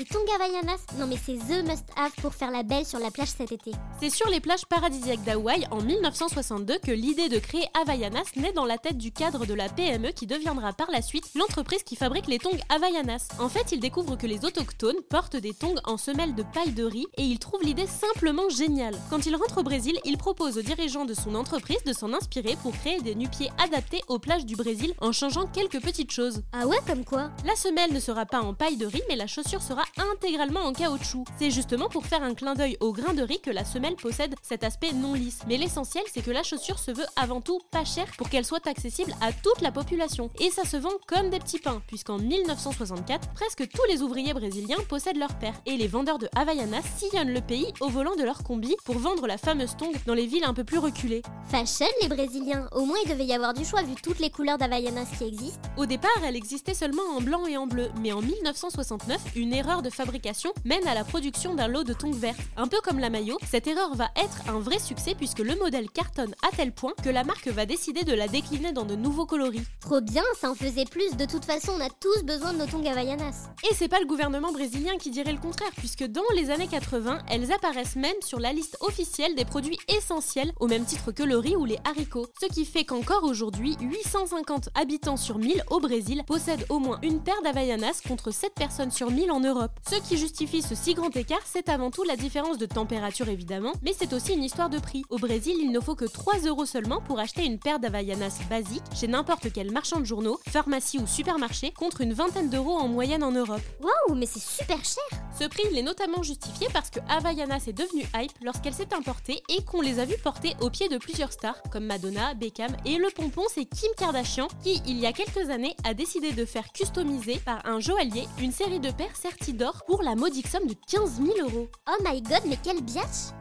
Les tongs Havaianas Non mais c'est the must-have pour faire la belle sur la plage cet été. C'est sur les plages paradisiaques d'Hawaï en 1962 que l'idée de créer Havaianas naît dans la tête du cadre de la PME qui deviendra par la suite l'entreprise qui fabrique les tongs Havaianas. En fait, il découvre que les autochtones portent des tongs en semelle de paille de riz et il trouve l'idée simplement géniale. Quand il rentre au Brésil, il propose aux dirigeants de son entreprise de s'en inspirer pour créer des nu-pieds adaptés aux plages du Brésil en changeant quelques petites choses. Ah ouais, comme quoi? La semelle ne sera pas en paille de riz, mais la chaussure sera intégralement en caoutchouc. C'est justement pour faire un clin d'œil au grain de riz que la semelle possède cet aspect non lisse. Mais l'essentiel, c'est que la chaussure se veut avant tout pas chère pour qu'elle soit accessible à toute la population. Et ça se vend comme des petits pains, puisqu'en 1964, presque tous les ouvriers brésiliens possèdent leur paire. Et les vendeurs de Havaianas sillonnent le pays au volant de leur combi pour vendre la fameuse tongue dans les villes un peu plus reculées. Fashion les Brésiliens Au moins il devait y avoir du choix vu toutes les couleurs d'Havaianas qui existent. Au départ, elle existait seulement en blanc et en bleu, mais en 1969, une erreur de fabrication mène à la production d'un lot de tongs vertes. Un peu comme la maillot, cette erreur va être un vrai succès puisque le modèle cartonne à tel point que la marque va décider de la décliner dans de nouveaux coloris. Trop bien, ça en faisait plus. De toute façon, on a tous besoin de nos tongs Havaianas. Et c'est pas le gouvernement brésilien qui dirait le contraire, puisque dans les années 80, elles apparaissent même sur la liste officielle des produits essentiels, au même titre que le riz ou les haricots. Ce qui fait qu'encore aujourd'hui, 850 habitants sur 1000 au Brésil possèdent au moins une paire d'Havaianas contre 7 personnes sur 1000 en Europe. Ce qui justifie ce si grand écart, c'est avant tout la différence de température évidemment, mais c'est aussi une histoire de prix. Au Brésil, il ne faut que 3 euros seulement pour acheter une paire d'Havaianas basique chez n'importe quel marchand de journaux, pharmacie ou supermarché, contre une vingtaine d'euros en moyenne en Europe. Waouh, mais c'est super cher Ce prix, il est notamment justifié parce que Havaianas est devenue hype lorsqu'elle s'est importée et qu'on les a vus porter au pied de plusieurs stars comme Madonna, Beckham et le pompon c'est Kim Kardashian qui, il y a quelques années, a décidé de faire customiser par un joaillier une série de paires d'or pour la modique somme de 15 000 euros. Oh my god, mais quel biatch